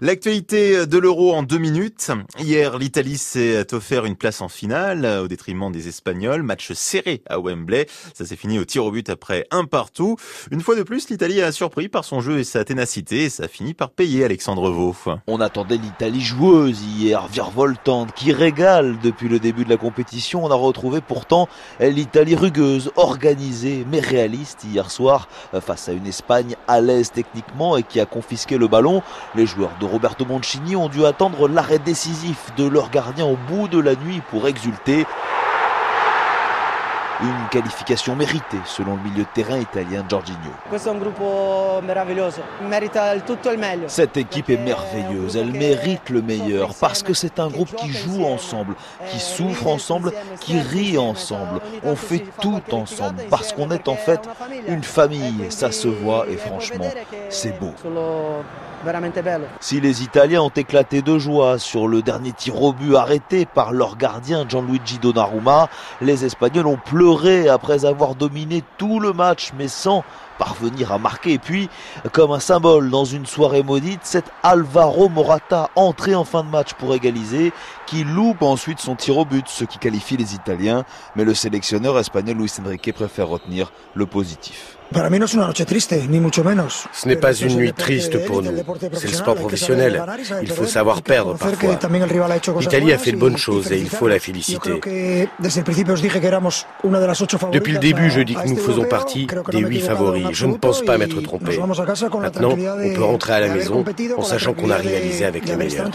L'actualité de l'euro en deux minutes. Hier, l'Italie s'est offert une place en finale au détriment des Espagnols. Match serré à Wembley. Ça s'est fini au tir au but après un partout. Une fois de plus, l'Italie a surpris par son jeu et sa ténacité et ça a fini par payer Alexandre Vaux. On attendait l'Italie joueuse hier, virevoltante, qui régale depuis le début de la compétition. On a retrouvé pourtant l'Italie rugueuse, organisée mais réaliste hier soir face à une Espagne à l'aise techniquement et qui a confisqué le ballon. Les joueurs de Roberto Mancini ont dû attendre l'arrêt décisif de leur gardien au bout de la nuit pour exulter. Une qualification méritée selon le milieu de terrain italien Giorginio. Cette équipe est merveilleuse, elle mérite le meilleur parce que c'est un groupe qui joue ensemble, qui souffre ensemble, qui rit ensemble. On fait tout ensemble parce qu'on est en fait une famille, ça se voit et franchement, c'est beau. Si les Italiens ont éclaté de joie sur le dernier tir au but arrêté par leur gardien Gianluigi Donnarumma, les Espagnols ont pleuré après avoir dominé tout le match mais sans parvenir à marquer. Et puis, comme un symbole dans une soirée maudite, c'est Alvaro Morata entré en fin de match pour égaliser, qui loupe ensuite son tir au but, ce qui qualifie les Italiens. Mais le sélectionneur espagnol Luis Enrique préfère retenir le positif. Ce n'est pas une nuit triste pour nous. C'est le sport professionnel. Il faut savoir perdre parfois. L'Italie a fait de bonnes choses et il faut la féliciter. Depuis le début, je dis que nous faisons partie des huit favoris. Je ne pense pas m'être trompé. Maintenant, on peut rentrer à la maison en sachant qu'on a réalisé avec les meilleurs.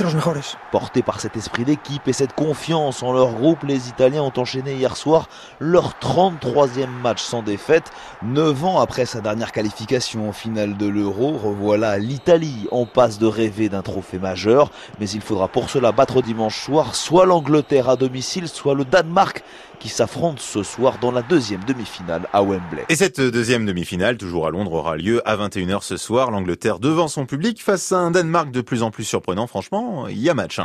Portés par cet esprit d'équipe et cette confiance en leur groupe, les Italiens ont enchaîné hier soir leur 33e match sans défaite, 9 ans après sa dernière qualification en finale de l'Euro, revoilà l'Italie en passe de rêver d'un trophée majeur, mais il faudra pour cela battre dimanche soir soit l'Angleterre à domicile, soit le Danemark qui s'affronte ce soir dans la deuxième demi-finale à Wembley. Et cette deuxième demi-finale, toujours à Londres, aura lieu à 21h ce soir. L'Angleterre devant son public face à un Danemark de plus en plus surprenant. Franchement, il y a match. Hein.